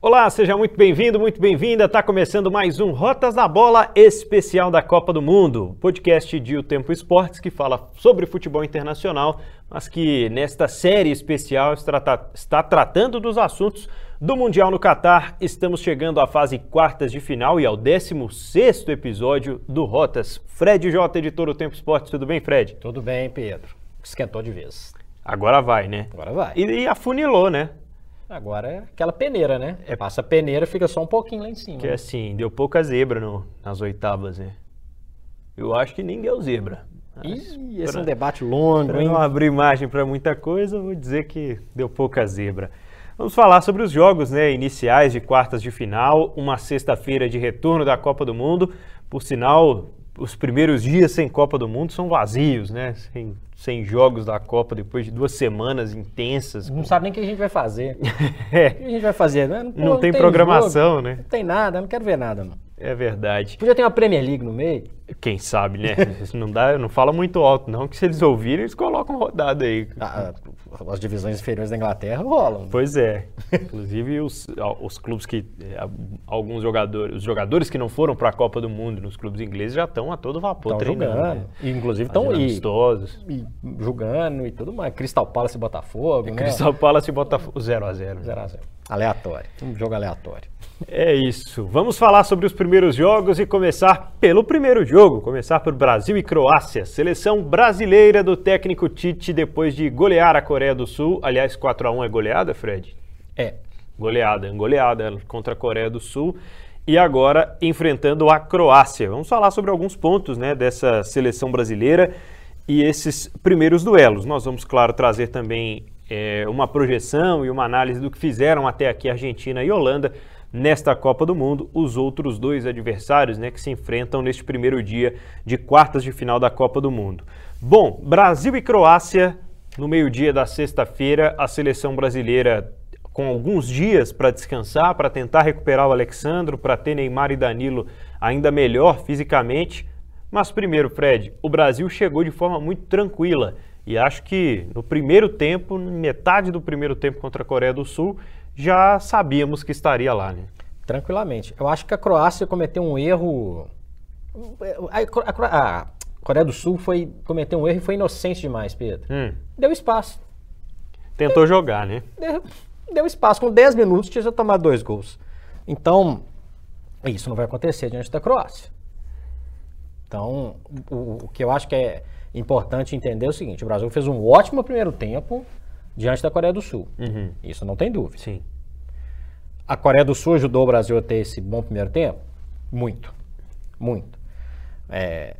Olá, seja muito bem-vindo, muito bem-vinda. Está começando mais um Rotas da Bola especial da Copa do Mundo, podcast de O Tempo Esportes que fala sobre futebol internacional, mas que nesta série especial está, está tratando dos assuntos do Mundial no Catar. Estamos chegando à fase quartas de final e ao 16 episódio do Rotas. Fred J, editor do Tempo Esportes, tudo bem, Fred? Tudo bem, Pedro. Esquentou de vez. Agora vai, né? Agora vai. E, e afunilou, né? Agora é aquela peneira, né? É. Passa a peneira, fica só um pouquinho lá em cima. Que é assim, deu pouca zebra no, nas oitavas, né? Eu acho que nem deu zebra. Ih, esse pra, é um debate longo, pra hein? não abrir margem para muita coisa, vou dizer que deu pouca zebra. Vamos falar sobre os jogos né, iniciais de quartas de final, uma sexta-feira de retorno da Copa do Mundo. Por sinal, os primeiros dias sem Copa do Mundo são vazios, né? Sem, sem jogos da Copa depois de duas semanas intensas. Não sabe nem o que a gente vai fazer. é. O que a gente vai fazer, né? Não, não, não tem, tem, programação, jogo, né? Não tem nada, não quero ver nada, não. É verdade. Podia ter uma Premier League no meio. Quem sabe, né? não dá, não fala muito alto, não, que se eles ouvirem, eles colocam rodada aí. Ah, as divisões inferiores da Inglaterra rolam. Pois é. Inclusive os, os clubes que. É, alguns jogadores. Os jogadores que não foram para a Copa do Mundo nos clubes ingleses já estão a todo vapor tão treinando. Jogando. Né? E, inclusive estão amistosos. E, e jogando e tudo mais. Crystal Palace e Botafogo. né? Crystal Palace e Botafogo 0x0. 0x0. Aleatório. Um jogo aleatório. É isso. Vamos falar sobre os primeiros jogos e começar pelo primeiro jogo. Começar por Brasil e Croácia. Seleção brasileira do técnico Tite depois de golear a Coreia do Sul. Aliás, 4 a 1 é goleada, Fred? É. Goleada, goleada contra a Coreia do Sul. E agora enfrentando a Croácia. Vamos falar sobre alguns pontos né, dessa seleção brasileira e esses primeiros duelos. Nós vamos, claro, trazer também é, uma projeção e uma análise do que fizeram até aqui Argentina e Holanda nesta Copa do Mundo, os outros dois adversários né, que se enfrentam neste primeiro dia de quartas de final da Copa do Mundo. Bom, Brasil e Croácia, no meio-dia da sexta-feira, a seleção brasileira com alguns dias para descansar, para tentar recuperar o Alexandro, para ter Neymar e Danilo ainda melhor fisicamente. Mas primeiro, Fred, o Brasil chegou de forma muito tranquila. E acho que no primeiro tempo, metade do primeiro tempo contra a Coreia do Sul, já sabíamos que estaria lá, né? Tranquilamente. Eu acho que a Croácia cometeu um erro. A, a, a Coreia do Sul foi cometeu um erro e foi inocente demais, Pedro. Hum. Deu espaço. Tentou deu, jogar, né? Deu, deu, espaço. Com 10 minutos tinha já tomado dois gols. Então, isso não vai acontecer diante da Croácia. Então, o, o que eu acho que é importante entender é o seguinte: o Brasil fez um ótimo primeiro tempo diante da Coreia do Sul. Uhum. Isso não tem dúvida. Sim. A Coreia do Sul ajudou o Brasil a ter esse bom primeiro tempo? Muito. Muito. É,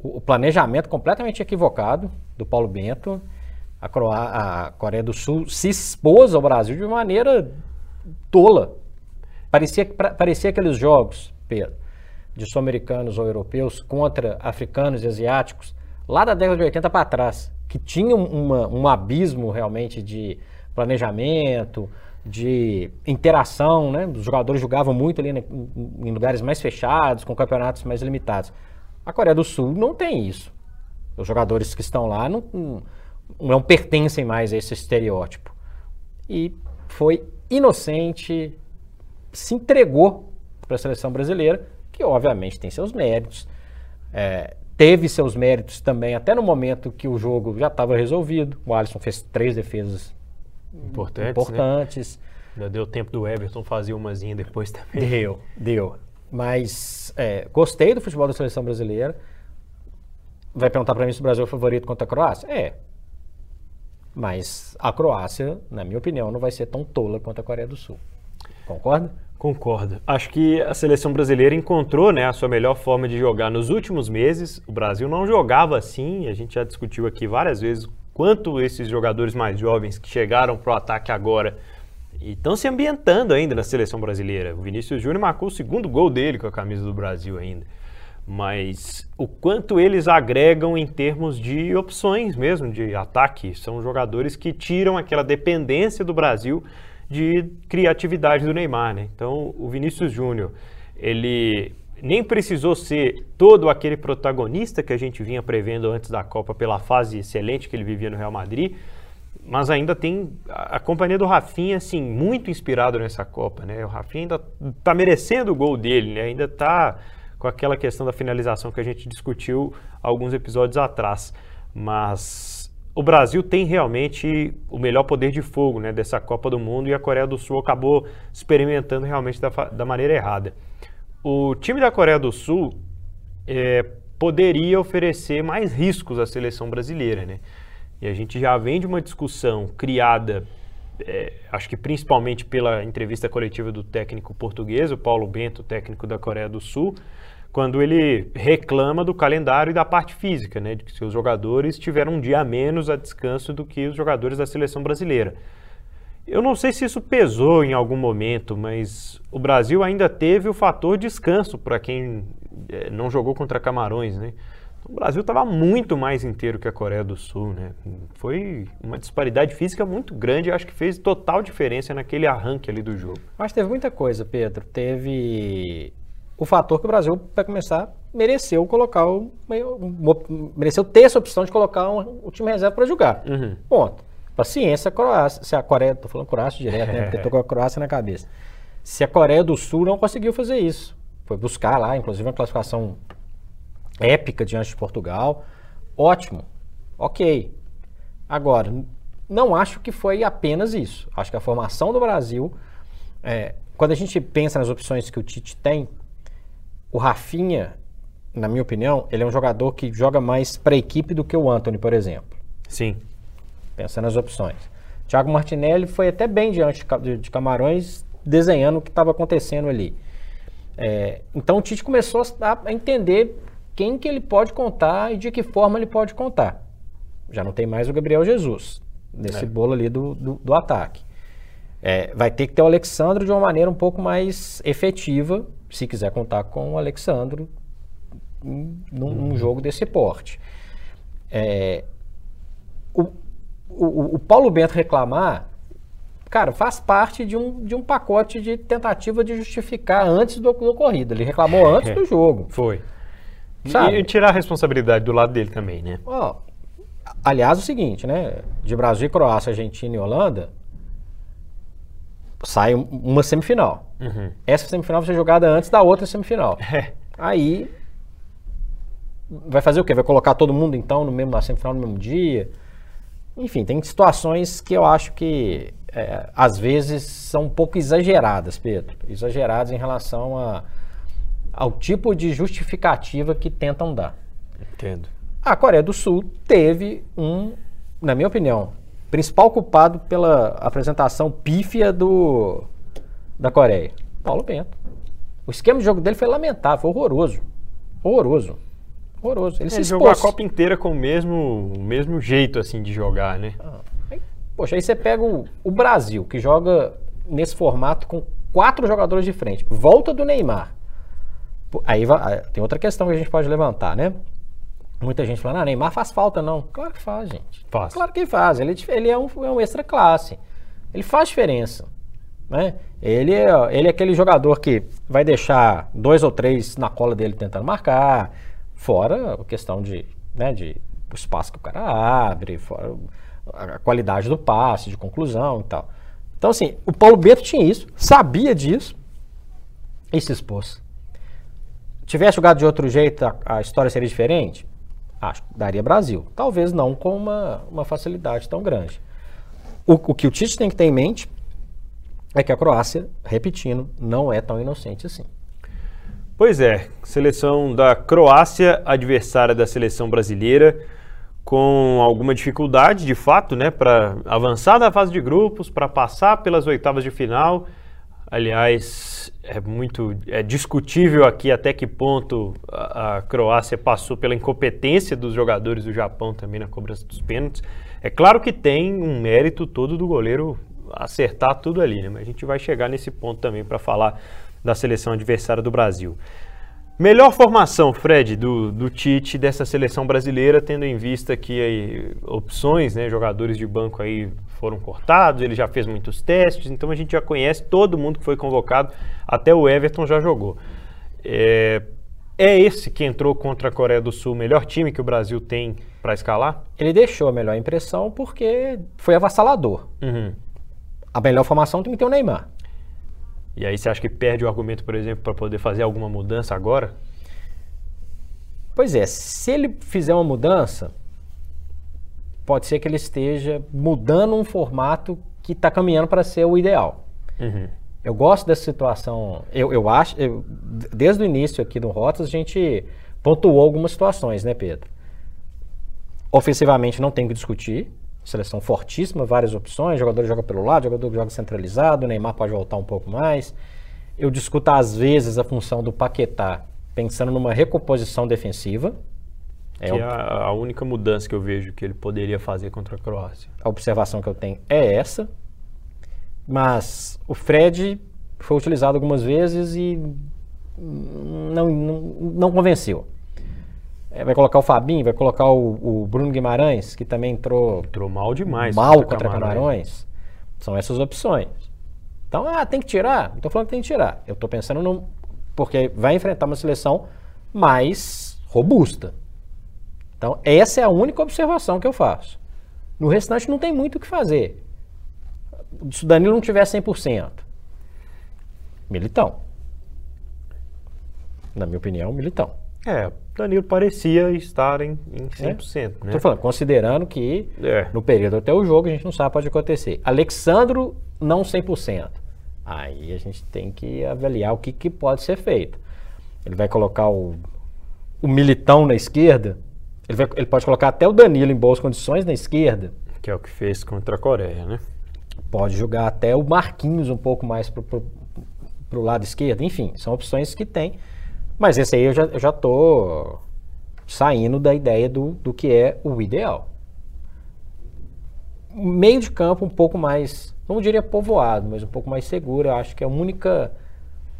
o, planejamento completamente equivocado do Paulo Bento. A, Croá a Coreia do Sul se expôs ao Brasil de maneira tola. Parecia, parecia aqueles jogos, Pedro, de sul-americanos ou europeus contra africanos e asiáticos, lá da década de 80 para trás que tinham uma, um abismo realmente de planejamento, de interação, né? Os jogadores jogavam muito ali né, em lugares mais fechados, com campeonatos mais limitados. A Coreia do Sul não tem isso. Os jogadores que estão lá não, não pertencem mais a esse estereótipo. E foi inocente, se entregou para a seleção brasileira, que obviamente tem seus méritos. É, teve seus méritos também, até no momento que o jogo já estava resolvido. O Alisson fez três defesas importantes. importantes. Né? deu tempo do Everton fazer umazinha depois também. Deu, deu. Mas é, gostei do futebol da seleção brasileira. Vai perguntar para mim se o Brasil é o favorito contra a Croácia? É. Mas a Croácia, na minha opinião, não vai ser tão tola quanto a Coreia do Sul. Concorda? Concordo. Acho que a seleção brasileira encontrou né, a sua melhor forma de jogar nos últimos meses. O Brasil não jogava assim, a gente já discutiu aqui várias vezes quanto esses jogadores mais jovens que chegaram para o ataque agora e estão se ambientando ainda na seleção brasileira. O Vinícius Júnior marcou o segundo gol dele com a camisa do Brasil ainda. Mas o quanto eles agregam em termos de opções mesmo de ataque. São jogadores que tiram aquela dependência do Brasil de criatividade do Neymar, né? Então, o Vinícius Júnior, ele nem precisou ser todo aquele protagonista que a gente vinha prevendo antes da Copa pela fase excelente que ele vivia no Real Madrid, mas ainda tem a, companhia do Rafinha, assim, muito inspirado nessa Copa, né? O Rafinha ainda está merecendo o gol dele, né? Ainda está com aquela questão da finalização que a gente discutiu alguns episódios atrás. Mas o Brasil tem realmente o melhor poder de fogo, né? Dessa Copa do Mundo e a Coreia do Sul acabou experimentando realmente da, da maneira errada. O time da Coreia do Sul é, poderia oferecer mais riscos à seleção brasileira, né? E a gente já vem de uma discussão criada, é, acho que principalmente pela entrevista coletiva do técnico português, o Paulo Bento, técnico da Coreia do Sul, quando ele reclama do calendário e da parte física, né, de que seus jogadores tiveram um dia a menos a descanso do que os jogadores da seleção brasileira. Eu não sei se isso pesou em algum momento, mas o Brasil ainda teve o fator descanso para quem é, não jogou contra Camarões, né? O Brasil estava muito mais inteiro que a Coreia do Sul, né? Foi uma disparidade física muito grande, acho que fez total diferença naquele arranque ali do jogo. Mas teve muita coisa, Pedro. Teve o fator que o Brasil, para começar, mereceu colocar o, mereceu ter essa opção de colocar um, o time reserva para jogar. Uhum. Ponto. Paciência, a Croácia, se a Coreia, tô falando Croácia direto, né? Porque tô com a Croácia na cabeça. Se a Coreia do Sul não conseguiu fazer isso, foi buscar lá, inclusive uma classificação épica diante de Portugal. Ótimo, ok. Agora, não acho que foi apenas isso. Acho que a formação do Brasil, é, quando a gente pensa nas opções que o Tite tem, o Rafinha, na minha opinião, ele é um jogador que joga mais para a equipe do que o Anthony, por exemplo. Sim. Pensando nas opções. Thiago Martinelli foi até bem diante de Camarões, desenhando o que estava acontecendo ali. É, então o Tite começou a, a entender quem que ele pode contar e de que forma ele pode contar. Já não tem mais o Gabriel Jesus nesse é. bolo ali do, do, do ataque. É, vai ter que ter o Alexandre de uma maneira um pouco mais efetiva, se quiser contar com o Alexandre num, num uhum. jogo desse porte. É, o, o, o, Paulo Bento reclamar, cara, faz parte de um, de um pacote de tentativa de justificar antes do, do ocorrido. Ele reclamou antes do jogo. Foi. Sabe? E tirar a responsabilidade do lado dele também, né? Oh, aliás, o seguinte, né? De Brasil, Croácia, Argentina e Holanda, sai uma semifinal. Uhum. Essa semifinal vai ser jogada antes da outra semifinal. É. Aí vai fazer o quê? Vai colocar todo mundo então no mesmo na semifinal no mesmo dia? Enfim, tem situações que eu acho que é, às vezes são um pouco exageradas, Pedro. Exageradas em relação a ao tipo de justificativa que tentam dar. Entendo. A Coreia do Sul teve um, na minha opinião, principal culpado pela apresentação pífia do, da Coreia, Paulo Bento. O esquema de jogo dele foi lamentável, horroroso. Horroroso. Horroroso. Ele, Ele jogou a Copa inteira com o mesmo, o mesmo jeito assim de jogar, né? Ah, aí, poxa, aí você pega o, o Brasil, que joga nesse formato com quatro jogadores de frente. Volta do Neymar. Aí vai, tem outra questão que a gente pode levantar, né? Muita gente falando, ah, Neymar faz falta, não. Claro que faz, gente. Faz. Claro que faz. Ele, ele é, um, é um extra classe. Ele faz diferença. Né? Ele, é, ele é aquele jogador que vai deixar dois ou três na cola dele tentando marcar, fora a questão de, né, de o espaço que o cara abre, fora a qualidade do passe, de conclusão e tal. Então, assim, o Paulo Bento tinha isso, sabia disso e se expôs tivesse jogado de outro jeito, a, a, história seria diferente? Acho que daria Brasil. Talvez não com uma, uma facilidade tão grande. O, o que o Tite tem que ter em mente é que a Croácia, repetindo, não é tão inocente assim. Pois é, seleção da Croácia, adversária da seleção brasileira, com alguma dificuldade, de fato, né, para avançar da fase de grupos, para passar pelas oitavas de final. Aliás, é muito é discutível aqui até que ponto a, a, Croácia passou pela incompetência dos jogadores do Japão também na cobrança dos pênaltis. É claro que tem um mérito todo do goleiro acertar tudo ali, né? mas a gente vai chegar nesse ponto também para falar da seleção adversária do Brasil. Melhor formação, Fred, do, do Tite dessa seleção brasileira, tendo em vista que aí, opções, né, jogadores de banco aí foram cortados, ele já fez muitos testes, então a gente já conhece todo mundo que foi convocado, até o Everton já jogou. É, É esse que entrou contra a Coreia do Sul o melhor time que o Brasil tem para escalar? Ele deixou a melhor impressão porque foi avassalador. Uhum. A melhor formação tem que ter o Neymar. E aí você acha que perde o argumento, por exemplo, para poder fazer alguma mudança agora? Pois é, se ele fizer uma mudança, pode ser que ele esteja mudando um formato que está caminhando para ser o ideal. Uhum. Eu gosto dessa situação. Eu, eu acho, eu, desde o início aqui no Rotas, a gente pontuou algumas situações, né, Pedro? Ofensivamente não tem que discutir. Seleção fortíssima, várias opções. Jogador joga pelo lado, jogador joga centralizado. O Neymar pode voltar um pouco mais. Eu discuto às vezes a função do Paquetá, pensando numa recomposição defensiva. É que é a, a única mudança que eu vejo que ele poderia fazer contra a Croácia. A observação que eu tenho é essa. Mas o Fred foi utilizado algumas vezes e não, não, não convenceu. É, vai colocar o Fabinho, vai colocar o, o, Bruno Guimarães, que também entrou. Entrou mal demais. Mal contra, contra Camarões. Camarões. São essas opções. Então, ah, tem que tirar? Não estou falando que tem que tirar. Eu estou pensando no. Porque vai enfrentar uma seleção mais robusta. Então, essa é a única observação que eu faço. No restante, não tem muito o que fazer se o Danilo não tiver 100%, militão. Na minha opinião, militão. É, Danilo parecia estar em, em 100%. É. Né? Tô falando, considerando que é. no período até o jogo a gente não sabe o que pode acontecer. Alexandro, não 100%. Aí a gente tem que avaliar o que, que pode ser feito. Ele vai colocar o, o militão na esquerda, ele, vai, ele pode colocar até o Danilo em boas condições na esquerda. Que é o que fez contra a Coreia, né? Pode jogar até o Marquinhos um pouco mais para o lado esquerdo. Enfim, são opções que tem. Mas esse aí eu já, eu já tô saindo da ideia do, do que é o ideal. Meio de campo um pouco mais, não diria povoado, mas um pouco mais seguro. Eu acho que é a única,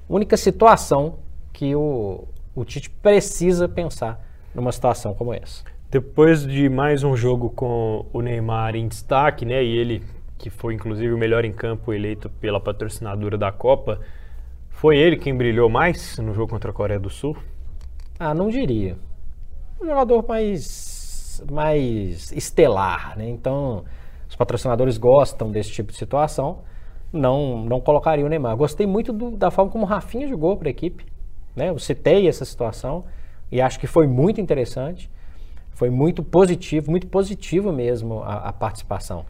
única situação que o, o Tite precisa pensar numa situação como essa. Depois de mais um jogo com o Neymar em destaque, né? E ele que foi inclusive o melhor em campo eleito pela patrocinadora da Copa, foi ele quem brilhou mais no jogo contra a Coreia do Sul? Ah, não diria. Um jogador mais, mais estelar, né? Então, os patrocinadores gostam desse tipo de situação. Não, não colocaria o Neymar. Gostei muito do, da forma como o Rafinha jogou para a equipe. Né? Eu citei essa situação e acho que foi muito interessante. Foi muito positivo, muito positivo mesmo a, a participação.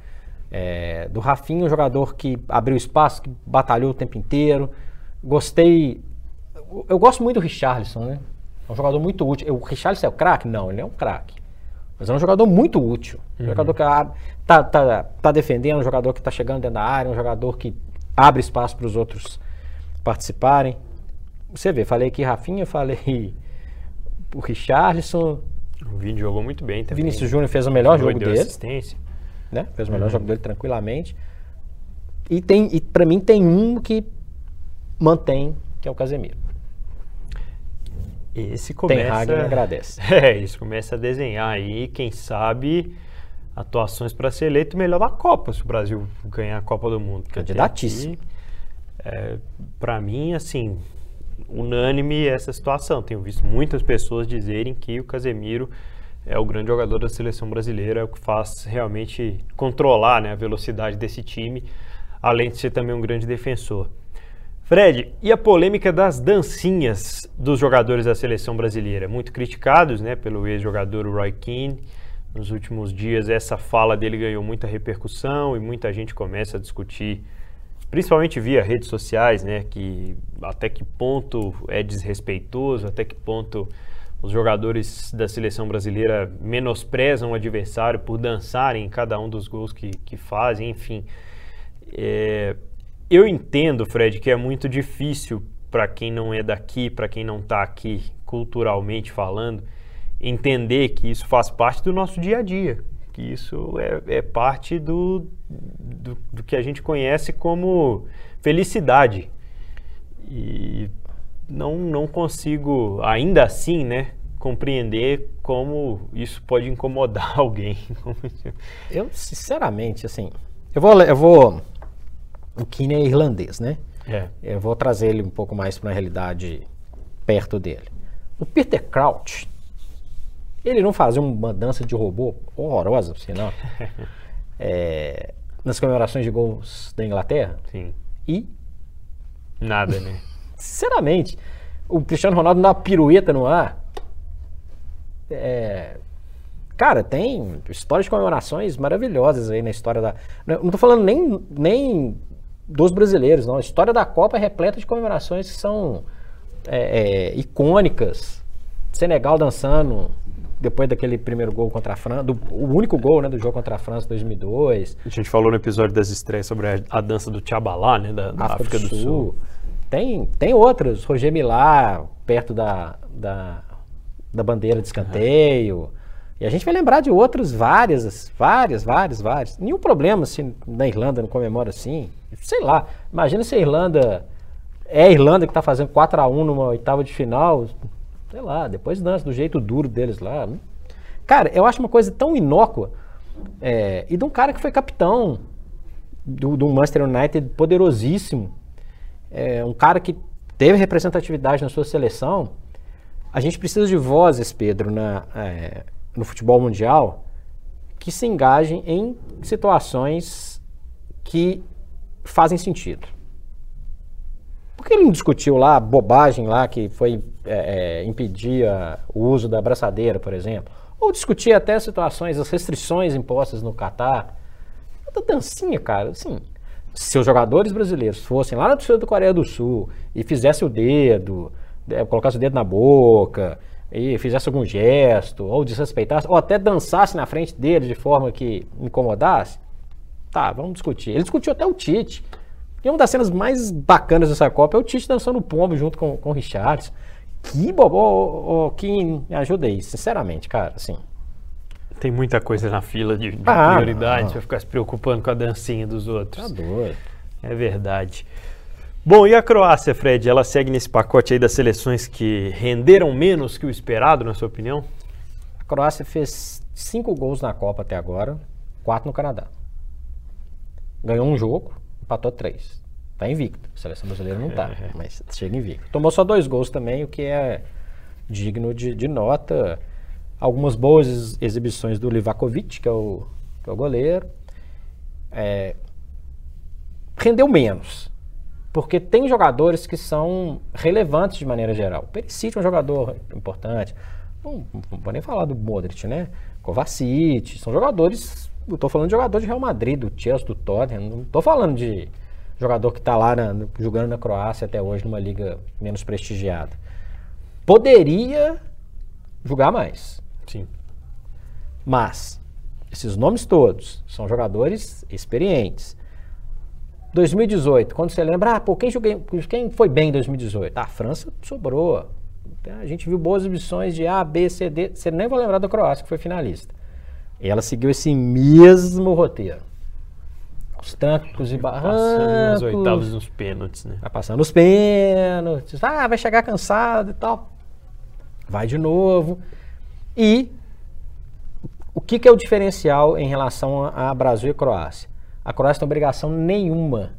É, do Rafinha, um jogador que abriu espaço, que batalhou o tempo inteiro. Gostei. Eu gosto muito do Richarlison, né? É um jogador muito útil. O Richarlison é o craque? Não, ele é um craque. Mas é um jogador muito útil. Um uhum. jogador que está tá, tá defendendo, um jogador que está chegando dentro da área, um jogador que abre espaço para os outros participarem. Você vê, falei aqui Rafinha, falei o Richarlison. O Vini jogou muito bem também. Vinícius Júnior fez o melhor jogo dele. Assistência né? Fez o melhor uhum. jogo dele tranquilamente. E tem, e para mim tem um que mantém, que é o Casemiro. Esse começa. Tem Hagen agradece. É, isso começa a desenhar aí, quem sabe atuações para ser eleito melhor da Copa, se o Brasil ganhar a Copa do Mundo. Candidatíssimo. É, para mim, assim, unânime essa situação. Tenho visto muitas pessoas dizerem que o Casemiro é o grande jogador da seleção brasileira, é o que faz realmente controlar né, a velocidade desse time, além de ser também um grande defensor. Fred, e a polêmica das dancinhas dos jogadores da seleção brasileira? Muito criticados né, pelo ex-jogador Roy Keane. Nos últimos dias, essa fala dele ganhou muita repercussão e muita gente começa a discutir, principalmente via redes sociais, né, que até que ponto é desrespeitoso, até que ponto os jogadores da seleção brasileira menosprezam o adversário por dançarem em cada um dos gols que, que fazem, enfim. É, eu entendo, Fred, que é muito difícil para quem não é daqui, para quem não está aqui culturalmente falando, entender que isso faz parte do nosso dia a dia, que isso é, é parte do, do, do que a gente conhece como felicidade. E não, não consigo, ainda assim, né, compreender como isso pode incomodar alguém. eu, sinceramente, assim, eu vou, eu vou, o Kine é irlandês, né? É. Eu vou trazer ele um pouco mais para uma realidade perto dele. o Peter Crouch, ele não fazia uma dança de robô horrorosa, por sinal, é, nas comemorações de gols da Inglaterra? Sim. E, Nada, né? sinceramente, o Cristiano Ronaldo dá uma pirueta no ar. É, cara, tem histórias de comemorações maravilhosas aí na história da. Não tô falando nem, nem dos brasileiros, não. A história da Copa é repleta de comemorações que são é, é, icônicas. Senegal dançando depois daquele primeiro gol contra a França, do, o único gol né, do jogo contra a França em 2002. A gente falou no episódio das estreias sobre a, a dança do Tchabalá, né, da, da África, do, Sul. Sul. Tem, tem outras, Roger Milá, perto da, da, da bandeira de escanteio. Uhum. E a gente vai lembrar de outras várias, várias, várias, várias. Nenhum problema se na Irlanda não comemora assim. Sei lá, imagina se a Irlanda é a Irlanda que está fazendo 4 a 1 numa oitava de final, sei lá, depois dança do jeito duro deles lá. Cara, eu acho uma coisa tão inócua. É, e de um cara que foi capitão do, do Manchester United poderosíssimo. É, um cara que teve representatividade na sua seleção. A gente precisa de vozes, Pedro, na, é, no futebol mundial que se engajem em situações que fazem sentido. Por que ele não discutiu lá a bobagem lá que foi é, é, impedir o uso da abraçadeira, por exemplo? Ou discutir até situações, as restrições impostas no Catar? Da dancinha, cara, assim, se os jogadores brasileiros fossem lá na torcida do Coreia do Sul e fizessem o dedo, é, colocasse o dedo na boca e fizesse algum gesto, ou desrespeitasse, ou até dançasse na frente dele de forma que incomodasse, tá, vamos discutir. Ele discutiu até o Tite. E uma das cenas mais bacanas dessa Copa é o Tite dançando pombo junto com, com o Richards. Que bobo, oh, que me ajuda aí, sinceramente, cara, assim. Tem muita coisa na fila de, de ah, prioridade para ficar se preocupando com a dancinha dos outros. Tá doido. É verdade. Bom, e a Croácia, Fred? Ela segue nesse pacote aí das seleções que renderam menos que o esperado, na sua opinião? A Croácia fez cinco gols na Copa até agora, quatro no Canadá. Ganhou um jogo, empatou três. Tá invicto. A seleção brasileira não tá, é. mas chega invicto. Tomou só dois gols também, o que é digno de, de nota. Algumas boas exibições do Livakovic, que é o, que é o goleiro. É, rendeu menos. Porque tem jogadores que são relevantes de maneira geral. O Perisic é um jogador importante. Não, não vou nem falar do Modric, né? Kovacic. São jogadores eu tô falando de jogador de Real Madrid, do Chelsea, do Tottenham. Não tô falando de jogador que está lá na, jogando na Croácia até hoje, numa liga menos prestigiada. Poderia jogar mais. Sim. Mas, esses nomes todos são jogadores experientes. 2018, quando você lembra, ah, pô, quem, joguei, quem foi bem em 2018? Ah, a França sobrou. A gente viu boas exibições de A, B, C, D. Você nem vai lembrar da Croácia, que foi finalista. E ela seguiu esse mesmo roteiro. Os trancos e barrancos. Passando nas oitavas nos pênaltis, né? Vai passando os pênaltis. Ah, vai chegar cansado e tal. Vai de novo. E o que, que é o diferencial em relação a, a Brasil e Croácia? A Croácia tem obrigação nenhuma.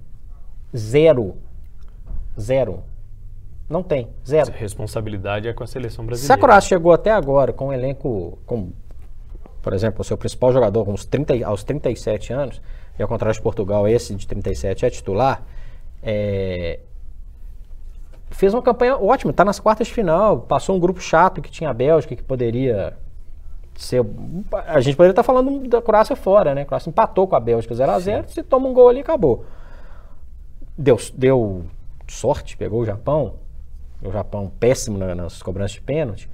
Zero. Zero. Não tem. Zero. A responsabilidade é com a seleção brasileira. Se a Croácia chegou até agora com um elenco com por exemplo, o seu principal jogador com uns 30, aos 37 anos, e ao contrário de Portugal, esse de 37 é titular, é, fez uma campanha ótima, está nas quartas de final, passou um grupo chato que tinha a Bélgica, que poderia ser. A gente poderia estar falando da Croácia fora, né? A Croácia empatou com a Bélgica 0x0, se toma um gol ali, acabou. Deu, deu sorte, pegou o Japão, o Japão péssimo nas cobranças de pênalti.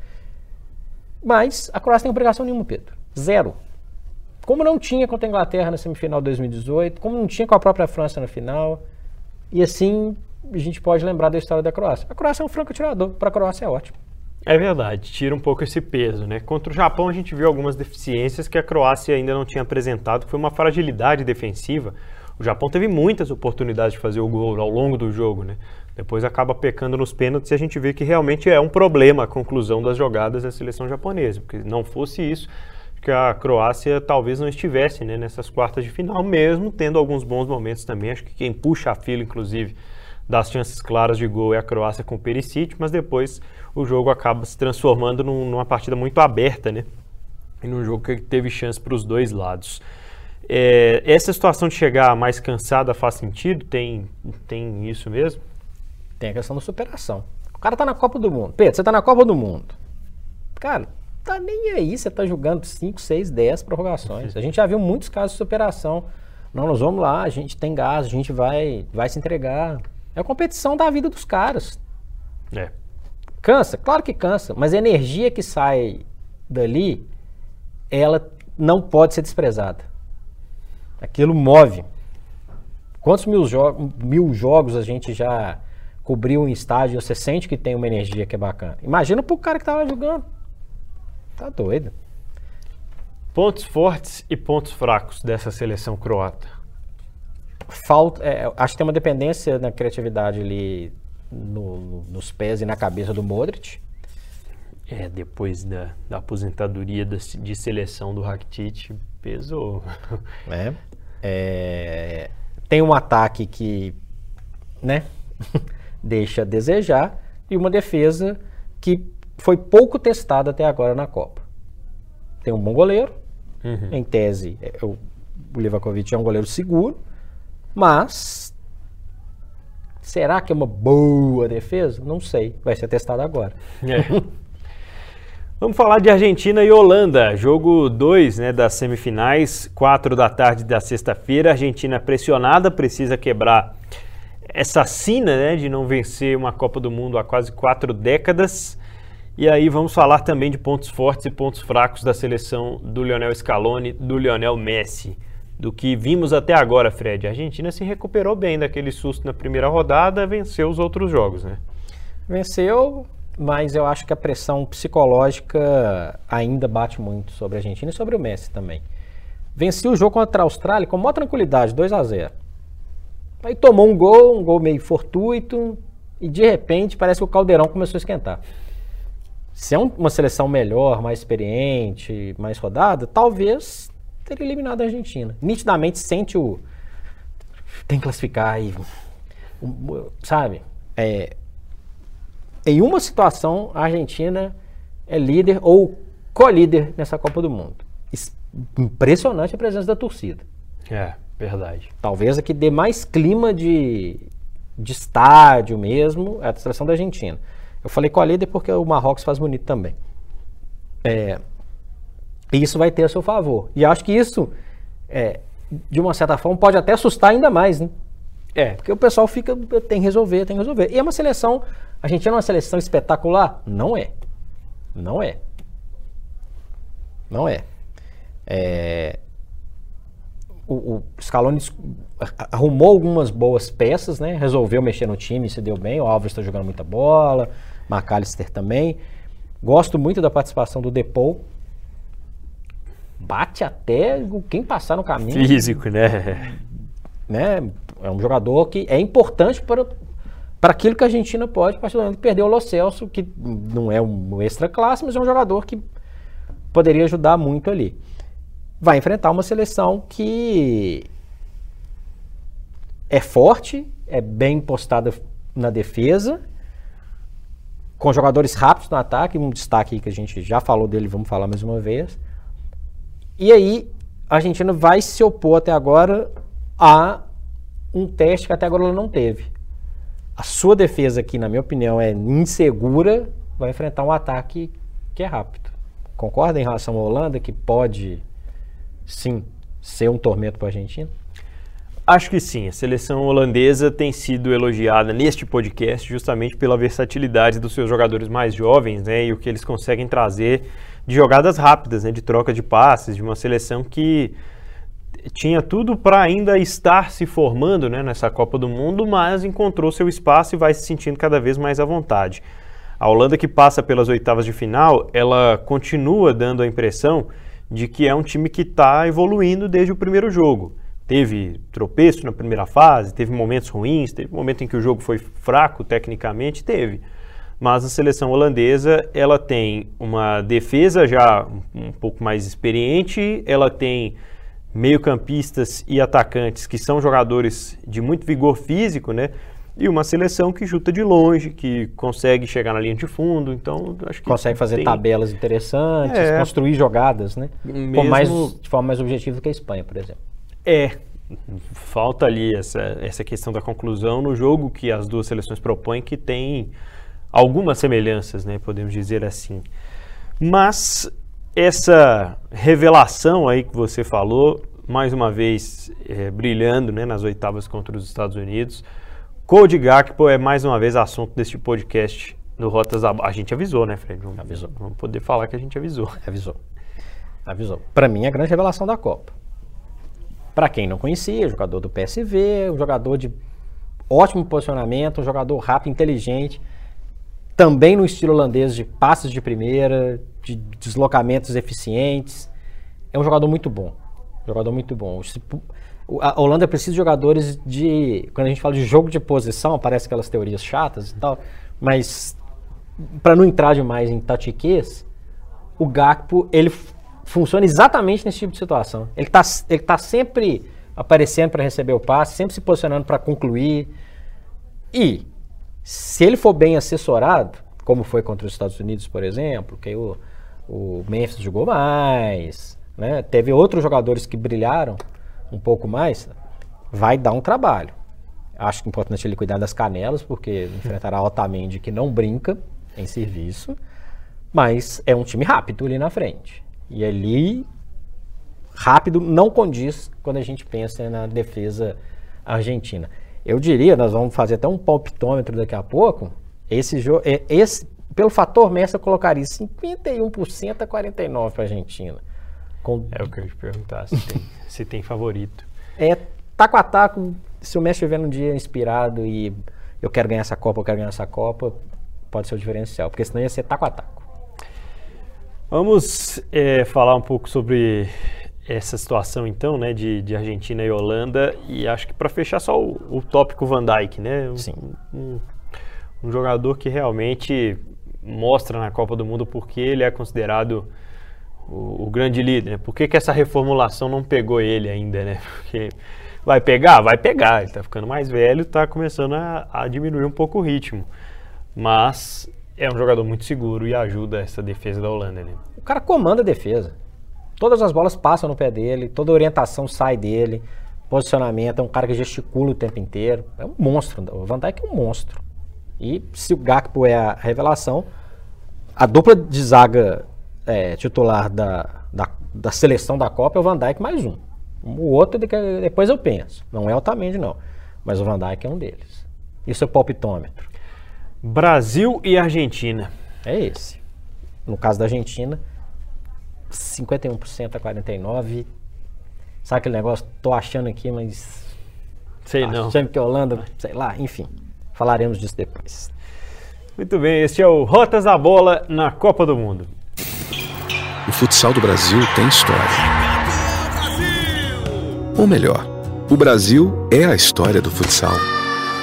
Mas a Croácia tem obrigação nenhuma, Pedro. Zero. Como não tinha contra a Inglaterra na semifinal de 2018, como não tinha com a própria França na final. E assim a gente pode lembrar da história da Croácia. A Croácia é um franco atirador, para a Croácia é ótimo. É verdade, tira um pouco esse peso, né? Contra o Japão a gente viu algumas deficiências que a Croácia ainda não tinha apresentado, que foi uma fragilidade defensiva. O Japão teve muitas oportunidades de fazer o gol ao longo do jogo, né? Depois acaba pecando nos pênaltis e a gente vê que realmente é um problema a conclusão das jogadas da seleção japonesa, porque não fosse isso, que a Croácia talvez não estivesse né, nessas quartas de final, mesmo tendo alguns bons momentos também. Acho que quem puxa a fila, inclusive, das chances claras de gol é a Croácia com o Perisic, mas depois o jogo acaba se transformando num, numa partida muito aberta, né? E num jogo que teve chance para os dois lados. É, essa situação de chegar mais cansada faz sentido? Tem, tem isso mesmo? Tem a questão da superação. O cara tá na Copa do Mundo. Pedro, você tá na Copa do Mundo. Cara, tá nem aí, você tá jogando 5, 6, 10 prorrogações. A gente já viu muitos casos de superação. Não, nós vamos lá, a gente tem gás, a gente vai, vai se entregar. É a competição da vida dos caras. É. Cansa? Claro que cansa, mas a energia que sai dali, ela não pode ser desprezada. Aquilo move. Quantos mil, jo mil jogos a gente já cobriu em estádio e você sente que tem uma energia que é bacana? Imagina pro cara que tá lá jogando. Tá doido. Pontos fortes e pontos fracos dessa seleção croata. Falta, é, acho que tem uma dependência na criatividade ali no, no, nos pés e na cabeça do Modric. É, depois da, da aposentadoria da, de seleção do Rakitic, pesou. É, é, tem um ataque que, né, deixa a desejar e uma defesa que foi pouco testada até agora na Copa. Tem um bom goleiro, uhum. em tese, é, o, o Livakovic é um goleiro seguro, mas será que é uma boa defesa? Não sei, vai ser testado agora. É. Vamos falar de Argentina e Holanda, jogo 2 né, das semifinais, 4 da tarde da sexta-feira. Argentina pressionada, precisa quebrar essa sina né, de não vencer uma Copa do Mundo há quase quatro décadas. E aí vamos falar também de pontos fortes e pontos fracos da seleção do Lionel Scaloni, do Lionel Messi. Do que vimos até agora, Fred. A Argentina se recuperou bem daquele susto na primeira rodada, venceu os outros jogos, né? Venceu, mas eu acho que a pressão psicológica ainda bate muito sobre a Argentina e sobre o Messi também. Venci o jogo contra a Austrália com maior tranquilidade, 2 a 0 Aí tomou um gol, um gol meio fortuito, e de repente parece que o caldeirão começou a esquentar. Se é um, uma seleção melhor, mais experiente, mais rodada, talvez teria eliminado a Argentina. Nitidamente sente o. Tem que classificar aí. Sabe? É, em uma situação, a Argentina é líder ou co-líder nessa Copa do Mundo. Impressionante a presença da torcida. É, verdade. Talvez a que dê mais clima de, de estádio mesmo é a seleção da Argentina. Eu falei co-líder porque o Marrocos faz bonito também. É, e isso vai ter a seu favor. E acho que isso, é, de uma certa forma, pode até assustar ainda mais, né? É. Porque o pessoal fica, tem que resolver, tem que resolver. E é uma seleção a gente é uma seleção espetacular? Não é. Não é. Não é. é o, o Scaloni arrumou algumas boas peças, né? Resolveu mexer no time, se deu bem. O Alves está jogando muita bola, McAllister também. Gosto muito da participação do Depou. Bate até quem passar no caminho. Físico, né? né? É um jogador que é importante para para aquilo que a Argentina pode, a partir do momento que perdeu o Lo Celso, que não é um extra classe, mas é um jogador que poderia ajudar muito ali. Vai enfrentar uma seleção que é forte, é bem postada na defesa, com jogadores rápidos no ataque, um destaque que a gente já falou dele, vamos falar mais uma vez. E aí, a Argentina vai se opor até agora a um teste que até agora ela não teve a sua defesa aqui, na minha opinião, é insegura, vai enfrentar um ataque que é rápido. Concorda em relação à Holanda, que pode, sim, ser um tormento para a Argentina? Acho que sim. A seleção holandesa tem sido elogiada neste podcast justamente pela versatilidade dos seus jogadores mais jovens né, e o que eles conseguem trazer de jogadas rápidas, né, de troca de passes, de uma seleção que tinha tudo para ainda estar se formando né, nessa Copa do Mundo, mas encontrou seu espaço e vai se sentindo cada vez mais à vontade. A Holanda que passa pelas oitavas de final, ela continua dando a impressão de que é um time que está evoluindo desde o primeiro jogo. Teve tropeço na primeira fase, teve momentos ruins, teve momento em que o jogo foi fraco tecnicamente, teve. Mas a seleção holandesa, ela tem uma defesa já um pouco mais experiente, ela tem meio-campistas e atacantes que são jogadores de muito vigor físico, né? e uma seleção que chuta de longe, que consegue chegar na linha de fundo, então acho que consegue fazer tem... tabelas interessantes, é. construir jogadas, né? Mesmo... Com mais, de forma mais objetiva do que a Espanha, por exemplo. É, falta ali essa, essa questão da conclusão no jogo que as duas seleções propõem, que tem algumas semelhanças, né, podemos dizer assim. Mas essa revelação aí que você falou, mais uma vez é, brilhando né, nas oitavas contra os Estados Unidos, Code Gakpo é mais uma vez assunto deste podcast do Rotas da... A gente avisou, né, Fred? Vamos, avisou. Vamos poder falar que a gente avisou. Avisou. Avisou. Para mim, é a grande revelação da Copa. Para quem não conhecia, jogador do PSV, um jogador de ótimo posicionamento, um jogador rápido, inteligente, também no estilo holandês de passes de primeira, de deslocamentos eficientes. É um jogador muito bom. Jogador muito bom. A Holanda precisa de jogadores de. Quando a gente fala de jogo de posição, aparece aquelas teorias chatas e tal, mas para não entrar demais em tatiquês, o Gakpo ele funciona exatamente nesse tipo de situação. Ele está ele tá sempre aparecendo para receber o passe, sempre se posicionando para concluir. E, se ele for bem assessorado, como foi contra os Estados Unidos, por exemplo, que o, o Memphis jogou mais, né? teve outros jogadores que brilharam um pouco mais, vai dar um trabalho. Acho que é importante ele cuidar das canelas, porque enfrentará Otamendi que não brinca em serviço, mas é um time rápido ali na frente. E ali, rápido não condiz quando a gente pensa na defesa argentina. Eu diria, nós vamos fazer até um palpitômetro daqui a pouco. Esse jogo, é, esse, pelo fator Messi, eu colocaria 51% a 49% para a Argentina. Com... É o que eu ia te perguntar, se tem, se tem favorito. É taco a taco. Se o Messi estiver num dia inspirado e eu quero ganhar essa Copa, eu quero ganhar essa Copa, pode ser o diferencial, porque senão ia ser taco a taco. Vamos é, falar um pouco sobre essa situação então, né, de, de Argentina e Holanda e acho que para fechar só o, o, tópico Van Dijk, né, um, Sim. Um, um, jogador que realmente mostra na Copa do Mundo porque ele é considerado o, o grande líder, né? Por que, que essa reformulação não pegou ele ainda, né? Porque vai pegar, vai pegar, ele está ficando mais velho, está começando a, a diminuir um pouco o ritmo, mas é um jogador muito seguro e ajuda essa defesa da Holanda. Né? O cara comanda a defesa. Todas as bolas passam no pé dele, toda orientação sai dele, posicionamento, é um cara que gesticula o tempo inteiro. É um monstro. O Van Dijk é um monstro. E se o Gakpo é a revelação, a dupla de zaga é, titular da, da, da, seleção da Copa é o Van Dijk mais um. O outro depois eu penso. Não é o Otamendi não. Mas o Van Dijk é um deles. Isso é palpitômetro. Brasil e Argentina. É esse. No caso da Argentina, 51% a 49%. Sabe aquele negócio? Tô achando aqui, mas. Sei não. Achando que a Holanda, sei lá, enfim. Falaremos disso depois. Muito bem, este é o Rotas da Bola na Copa do Mundo. O futsal do Brasil tem história. Ou melhor, o Brasil é a história do futsal.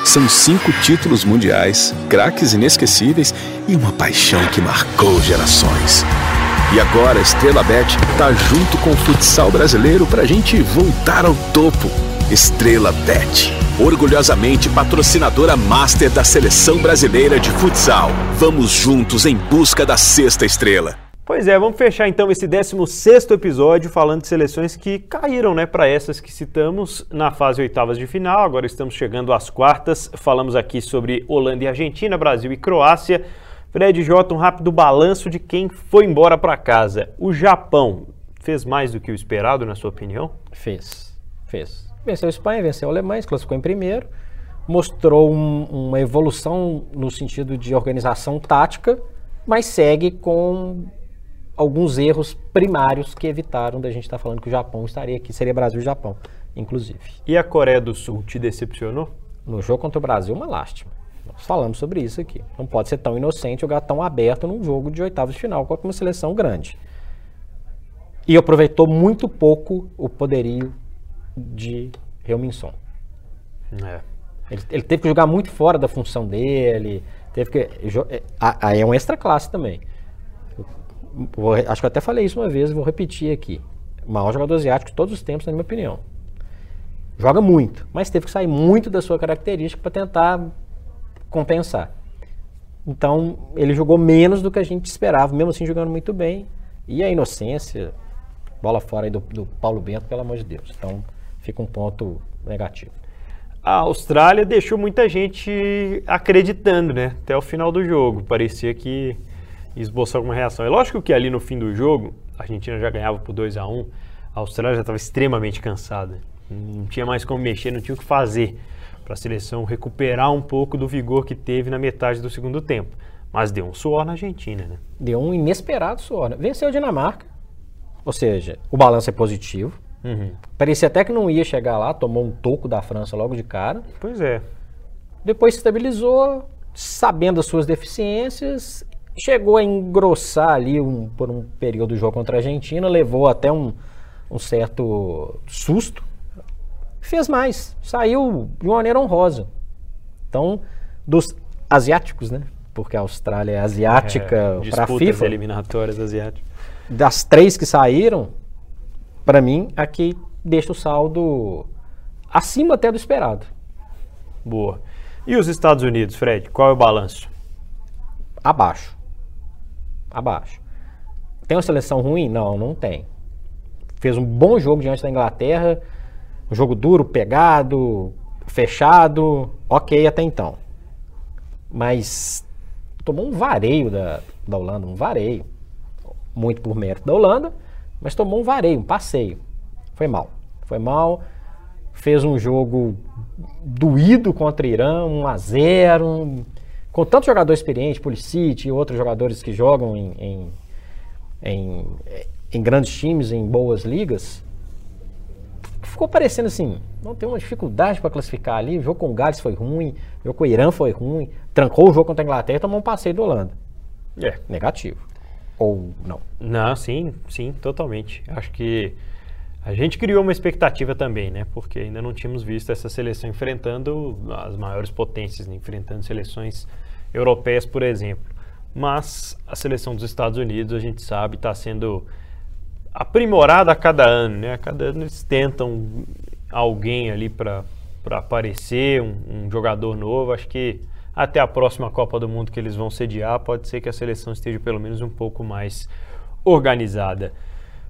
São cinco títulos mundiais, craques inesquecíveis e uma paixão que marcou gerações. E agora a Estrela Bet tá junto com o futsal brasileiro pra gente voltar ao topo. Estrela Bet, orgulhosamente patrocinadora master da seleção brasileira de futsal. Vamos juntos em busca da sexta estrela. Pois é, vamos fechar então esse 16 episódio falando de seleções que caíram, né, para essas que citamos na fase oitavas de final. Agora estamos chegando às quartas. Falamos aqui sobre Holanda e Argentina, Brasil e Croácia. Fred J, um rápido balanço de quem foi embora para casa. O Japão fez mais do que o esperado, na sua opinião? Fez, fez. Venceu a Espanha, venceu a Alemanha, classificou em primeiro. Mostrou um, uma evolução no sentido de organização tática, mas segue com alguns erros primários que evitaram da gente estar tá falando que o Japão estaria aqui, seria Brasil e Japão, inclusive. E a Coreia do Sul te decepcionou? No jogo contra o Brasil, uma lástima. Nós falamos sobre isso aqui. Não pode ser tão inocente jogar tão aberto num jogo de oitavos de final contra uma seleção grande. E aproveitou muito pouco o poderio de Helminson. É. Ele, ele, teve que jogar muito fora da função dele. Teve que. É, aí é um extra classe também. Vou, acho que eu até falei isso uma vez, vou repetir aqui. O maior jogador asiático de todos os tempos, na minha opinião. Joga muito, mas teve que sair muito da sua característica para tentar compensar. Então, ele jogou menos do que a gente esperava, mesmo assim jogando muito bem. E a inocência, bola fora aí do, do Paulo Bento, pelo amor de Deus. Então, fica um ponto negativo. A Austrália deixou muita gente acreditando, né? Até o final do jogo. Parecia que esboçou alguma reação. É lógico que ali no fim do jogo, a Argentina já ganhava por 2 a 1 a Austrália já estava extremamente cansada. Não tinha mais como mexer, não tinha o que fazer para a seleção recuperar um pouco do vigor que teve na metade do segundo tempo. Mas deu um suor na Argentina, né? Deu um inesperado suor. Né? Venceu a Dinamarca, ou seja, o balanço é positivo. Uhum. Parecia até que não ia chegar lá, tomou um toco da França logo de cara. Pois é. Depois se estabilizou, sabendo as suas deficiências, chegou a engrossar ali um, por um período do jogo contra a Argentina, levou até um, um certo susto. Fez mais, saiu de uma maneira honrosa. Então, dos asiáticos, né? Porque a Austrália é asiática é, para a FIFA. eliminatórias asiáticas. Das três que saíram, para mim, aqui deixa o saldo acima até do esperado. Boa. E os Estados Unidos, Fred? Qual é o balanço? Abaixo. Abaixo. Tem uma seleção ruim? Não, não tem. Fez um bom jogo diante da Inglaterra. Um jogo duro, pegado, fechado. Ok até então. Mas tomou um vareio da, da Holanda, um vareio. Muito por mérito da Holanda, mas tomou um vareio, um passeio. Foi mal. Foi mal. Fez um jogo doído contra o Irã, 1 a 0 com tanto jogador experiente, Pulisic e outros jogadores que jogam em, em, em, em grandes times, em boas ligas, ficou parecendo assim, não tem uma dificuldade para classificar ali. O jogo com o Gales foi ruim, o jogo com o Irã foi ruim, trancou o jogo contra a Inglaterra e tomou um passeio do Holanda. É. Negativo. Ou não? Não, sim, sim, totalmente. Acho que a gente criou uma expectativa também, né? Porque ainda não tínhamos visto essa seleção enfrentando as maiores potências, né? enfrentando seleções europeias, por exemplo. Mas a seleção dos Estados Unidos, a gente sabe, está sendo aprimorada a cada ano, né? A cada ano eles tentam alguém ali para aparecer, um, um, jogador novo. Acho que até a próxima Copa do Mundo que eles vão sediar, pode ser que a seleção esteja pelo menos um pouco mais organizada.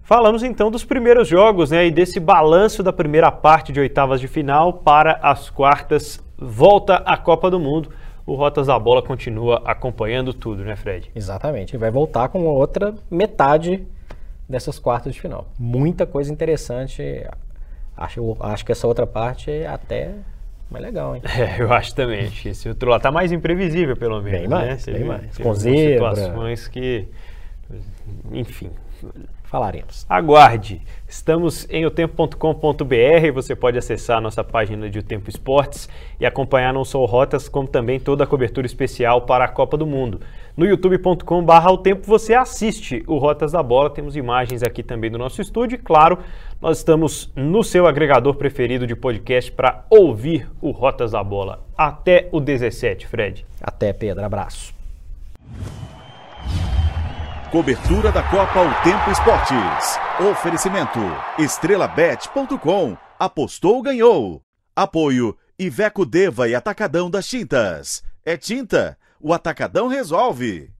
Falamos então dos primeiros jogos, né? E desse balanço da primeira parte de oitavas de final para as quartas. Volta à Copa do Mundo o Rotas da Bola continua acompanhando tudo, né, Fred? Exatamente. E vai voltar com outra metade dessas quartas de final. Muita coisa interessante. Acho, acho que essa outra parte é até mais legal, hein? É, eu acho também. Acho que esse outro lá tá mais imprevisível, pelo menos. Bem mais, né? bem mais. Com zebra. situações que... Enfim, falaremos. Aguarde. Estamos em otempo.com.br. Você pode acessar a nossa página de O Tempo Esportes e acompanhar não só o Rotas, como também toda a cobertura especial para a Copa do Mundo. No youtube.com.br o tempo você assiste o Rotas da Bola. Temos imagens aqui também do nosso estúdio. E, claro, nós estamos no seu agregador preferido de podcast para ouvir o Rotas da Bola. Até o 17, Fred. Até, Pedro. Abraço. Cobertura da Copa O Tempo Esportes. Oferecimento estrelabet.com. Apostou, ganhou. Apoio Iveco Deva e Atacadão das Tintas. É tinta, o Atacadão resolve.